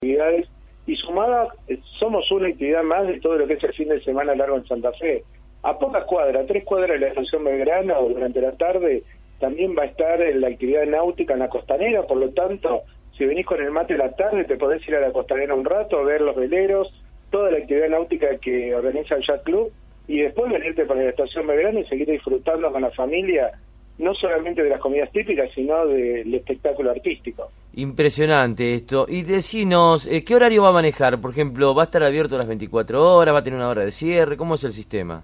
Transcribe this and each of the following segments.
cbp.gov/careers. Y sumada, somos una actividad más de todo lo que es el fin de semana largo en Santa Fe. A pocas cuadras, tres cuadras de la estación Belgrano, durante la tarde, también va a estar la actividad náutica en la costanera, por lo tanto, si venís con el mate la tarde, te podés ir a la costanera un rato, ver los veleros, toda la actividad náutica que organiza el Yacht Club, y después venirte para la estación Belgrano y seguir disfrutando con la familia no solamente de las comidas típicas, sino del espectáculo artístico. Impresionante esto. Y decinos, eh, ¿qué horario va a manejar? Por ejemplo, ¿va a estar abierto las 24 horas? ¿Va a tener una hora de cierre? ¿Cómo es el sistema?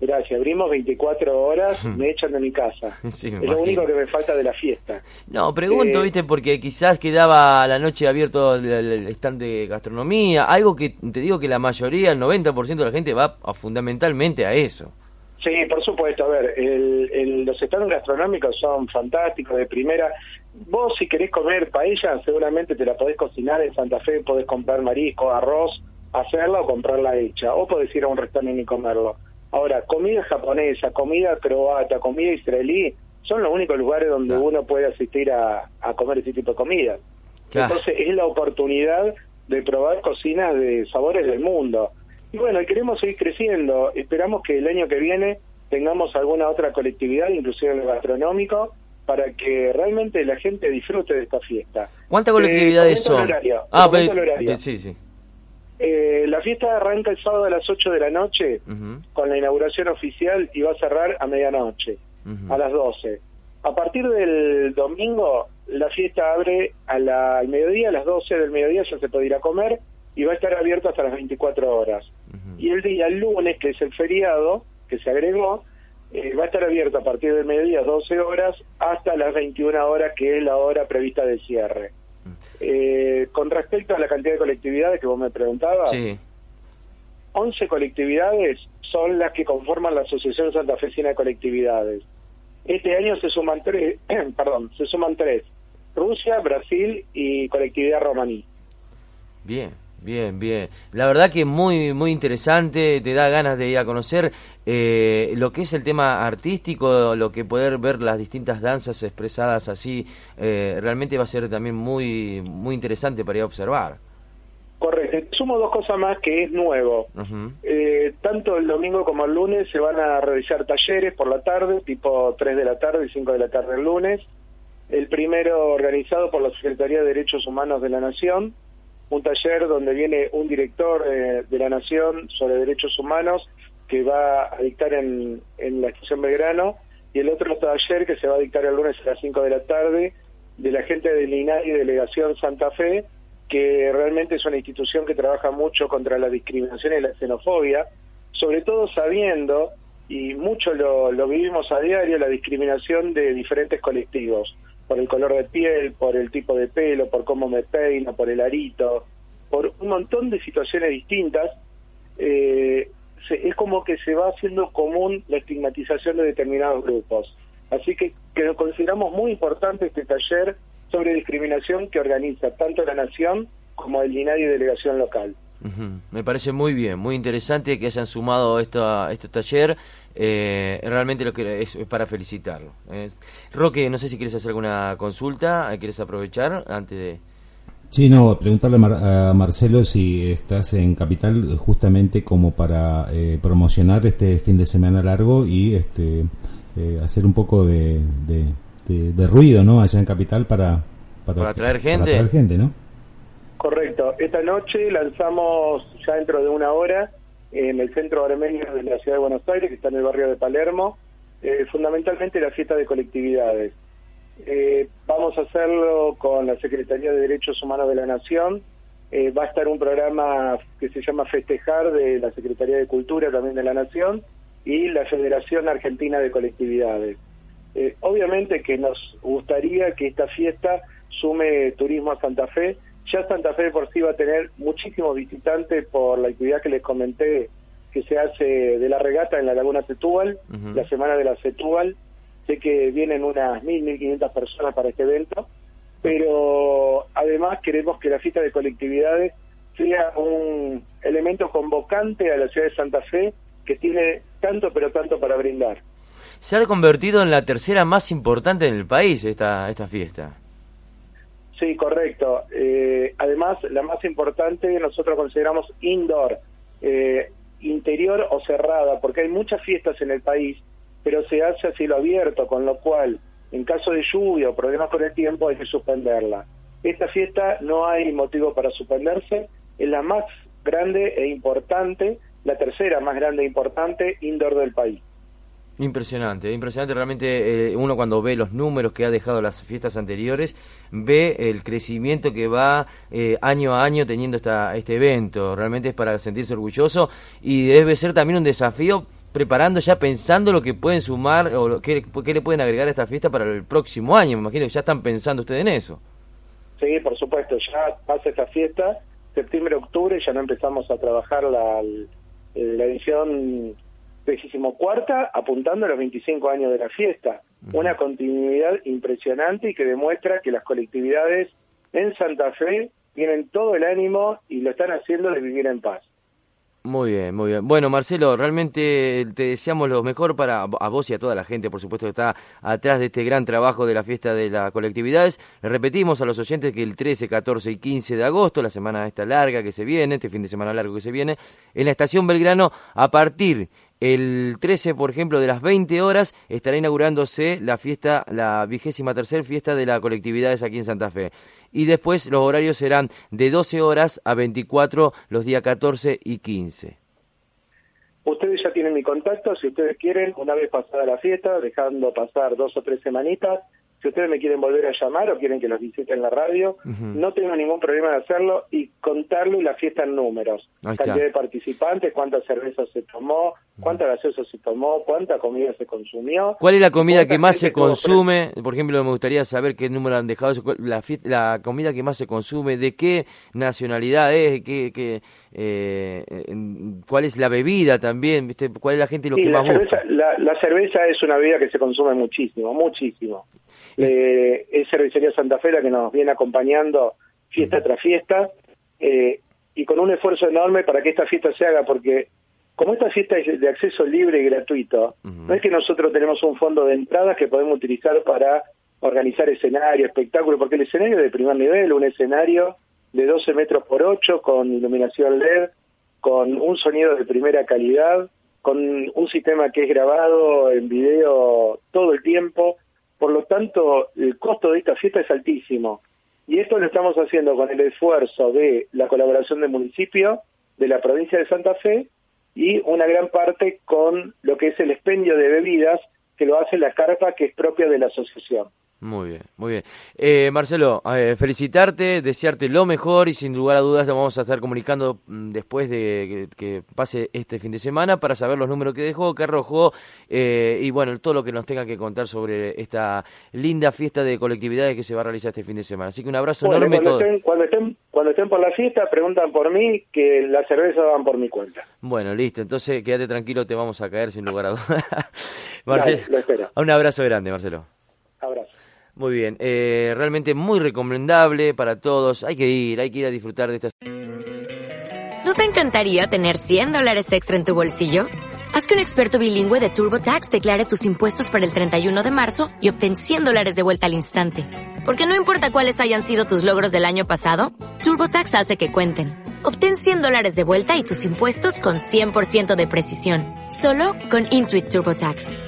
Gracias, abrimos 24 horas, me echan de mi casa. es lo único que me falta de la fiesta. No, pregunto, eh, viste, porque quizás quedaba la noche abierto el, stand de gastronomía, algo que te digo que la mayoría, el 90% de la gente va fundamentalmente a eso. Sí, por supuesto. A ver, el, los estados gastronómicos son fantásticos, de primera. Vos si querés comer paella, seguramente te la podés cocinar en Santa Fe, podés comprar marisco, arroz, hacerla o comprarla hecha, o podés ir a un restaurante y comerlo. Ahora, comida japonesa, comida croata, comida israelí, son los únicos lugares donde uno puede asistir a, a, comer ese tipo de comida. Entonces es la oportunidad de probar cocinas de sabores del mundo. Y bueno, queremos seguir creciendo. Esperamos que el año que viene tengamos alguna otra colectividad, inclusive en lo gastronómico, para que realmente la gente disfrute de esta fiesta. ¿Cuántas colectividades son? ah, pero, sí, sí. Eh, la fiesta arranca el sábado a las 8 de la noche con la inauguración oficial y va a cerrar a medianoche, a las 12. A partir del domingo, la fiesta abre a la, al mediodía, a las 12 del mediodía ya se puede ir a comer y va a estar abierto hasta las 24 horas. Y el día lunes, que es el feriado, que se agregó, eh, va a estar abierto a partir del mediodía, 12 horas, hasta las 21 horas, que es la hora prevista de cierre. Eh, con respecto a la cantidad de colectividades que vos me preguntabas, sí. 11 colectividades son las que conforman la Asociación Santa Fecina de Colectividades. Este año se suman tres, perdón, se suman tres, Rusia, Brasil y colectividad romaní. Bien, Bien, bien. La verdad que muy, muy interesante, te da ganas de ir a conocer eh, lo que es el tema artístico, lo que poder ver las distintas danzas expresadas así, eh, realmente va a ser también muy, muy interesante para ir a observar. Correcto. Sumo dos cosas más que es nuevo. eh, tanto el domingo como el lunes se van a realizar talleres por la tarde, tipo 3 de la tarde y 5 de la tarde el lunes. El primero organizado por la Secretaría de Derechos Humanos de la Nación, un taller donde viene un director eh, de la Nación sobre derechos humanos que va a dictar en, en la estación Belgrano y el otro taller que se va a dictar el lunes a las 5 de la tarde de la gente del INAI Delegación Santa Fe, que realmente es una institución que trabaja mucho contra la discriminación y la xenofobia, sobre todo sabiendo, y mucho lo, lo vivimos a diario, la discriminación de diferentes colectivos por el color de piel, por el tipo de pelo, por cómo me peino, por el arito, por un montón de situaciones distintas, eh, es como que se va haciendo común la estigmatización de determinados grupos. Así que, que lo consideramos muy importante este taller sobre discriminación que organiza tanto la Nación como el INADI Delegación Local. Me parece muy bien, muy interesante que hayan sumado esto a este taller. Eh, realmente lo que es, para felicitarlo. Eh. Roque, no sé si quieres hacer alguna consulta, ¿quieres aprovechar antes de...? Sí, no, preguntarle a, Marcelo si estás en Capital justamente como para eh, promocionar este fin de semana largo y este hacer un poco de, de, ruido, ¿no? Allá en Capital para... Para, atraer gente. Para atraer gente, ¿no? Correcto. Esta noche lanzamos ya dentro de una hora en el centro armenio de la ciudad de Buenos Aires, que está en el barrio de Palermo, eh, fundamentalmente la fiesta de colectividades. Eh, vamos a hacerlo con la Secretaría de Derechos Humanos de la Nación. Eh, va a estar un programa que se llama Festejar de la Secretaría de Cultura también de la Nación y la Federación Argentina de Colectividades. obviamente que nos gustaría que esta fiesta sume turismo a Santa Fe, Ya Santa Fe por sí va a tener muchísimos visitantes por la actividad que les comenté que se hace de la regata en la Laguna Setúbal, la semana de la Setúbal. Sé que vienen unas 1.000, 1.500 personas para este evento, pero además queremos que la fiesta de colectividades sea un elemento convocante a la ciudad de Santa Fe que tiene tanto pero tanto para brindar. Se ha convertido en la tercera más importante en el país esta, esta fiesta. Sí, correcto. Eh, además, la más importante nosotros consideramos indoor, eh, interior o cerrada, porque hay muchas fiestas en el país, pero se hace a cielo abierto, con lo cual, en caso de lluvia o problemas con el tiempo, hay que suspenderla. Esta fiesta no hay motivo para suspenderse, es la más grande e importante, la tercera más grande e importante indoor del país. Impresionante, impresionante. Realmente eh, uno cuando ve los números que ha dejado las fiestas anteriores, ve el crecimiento que va eh, año a año teniendo esta, este evento, realmente es para sentirse orgulloso y debe ser también un desafío preparando ya pensando lo que pueden sumar o lo, qué le pueden agregar a esta fiesta para el próximo año, me imagino que ya están pensando ustedes en eso. Sí, por supuesto, ya pasa esta fiesta, septiembre, octubre, ya no empezamos a trabajar la, la edición cuarta, apuntando a los 25 años de la fiesta. Una continuidad impresionante y que demuestra que las colectividades en Santa Fe tienen todo el ánimo y lo están haciendo de vivir en paz. Muy bien, muy bien. Bueno, Marcelo, realmente te deseamos lo mejor para a vos y a toda la gente, por supuesto, que está atrás de este gran trabajo de la fiesta de las colectividades. Le repetimos a los oyentes que el 13, 14 y 15 de agosto, la semana esta larga que se viene, este fin de semana largo que se viene, en la estación Belgrano, a partir el 13, por ejemplo, de las 20 horas estará inaugurándose la fiesta, la vigésima tercera fiesta de la colectividades aquí en Santa Fe. Y después los horarios serán de 12 horas a 24 los días 14 y 15. Ustedes ya tienen mi contacto, si ustedes quieren, una vez pasada la fiesta, dejando pasar dos o tres semanitas, si ustedes me quieren volver a llamar o quieren que los visite en la radio, no tengo ningún problema de hacerlo y contarle la fiesta en números. Cantidad de participantes, cuántas cervezas se tomó, cuánta gaseosa se tomó, cuánta comida se consumió. ¿Cuál es la comida que más se consume? Por ejemplo, me gustaría saber qué número han dejado. La, la comida que más se consume, de qué nacionalidad es, qué, qué eh, cuál es la bebida también, ¿viste? cuál es la gente lo que la más cerveza, La, cerveza es una bebida que se consume muchísimo, muchísimo. Eh, es Cervecería Santa Fe la que nos viene acompañando fiesta tras fiesta eh, y con un esfuerzo enorme para que esta fiesta se haga, porque como esta fiesta es de acceso libre y gratuito, no es que nosotros tenemos un fondo de entradas que podemos utilizar para organizar escenario, espectáculo, porque el escenario es de primer nivel, un escenario de 12 metros por 8 con iluminación LED, con un sonido de primera calidad, con un sistema que es grabado en video todo el tiempo. Por lo tanto, el costo de esta fiesta es altísimo. Y esto lo estamos haciendo con el esfuerzo de la colaboración del municipio, de la provincia de Santa Fe y una gran parte con lo que es el expendio de bebidas que lo hace la carpa que es propia de la asociación. Muy bien, muy bien. Eh, Marcelo, eh, felicitarte, desearte lo mejor y sin lugar a dudas te vamos a estar comunicando mm, después de que, pase este fin de semana para saber los números que dejó, que arrojó eh, y bueno, todo lo que nos tenga que contar sobre esta linda fiesta de colectividades que se va a realizar este fin de semana. Así que un abrazo enorme. Cuando, estén, cuando, estén, cuando estén por la fiesta preguntan por mí que la cerveza van por mi cuenta. Bueno, listo, entonces quédate tranquilo, te vamos a caer sin lugar a dudas. Marcelo, un abrazo grande, Marcelo. Abrazo. Muy bien, eh, realmente muy recomendable para todos. Hay que ir, hay que ir a disfrutar de estas. ¿No te encantaría tener 100 dólares extra en tu bolsillo? Haz que un experto bilingüe de TurboTax declare tus impuestos para el 31 de marzo y obtén 100 dólares de vuelta al instante. Porque no importa cuáles hayan sido tus logros del año pasado, TurboTax hace que cuenten. Obtén 100 dólares de vuelta y tus impuestos con 100% de precisión. Solo con Intuit TurboTax.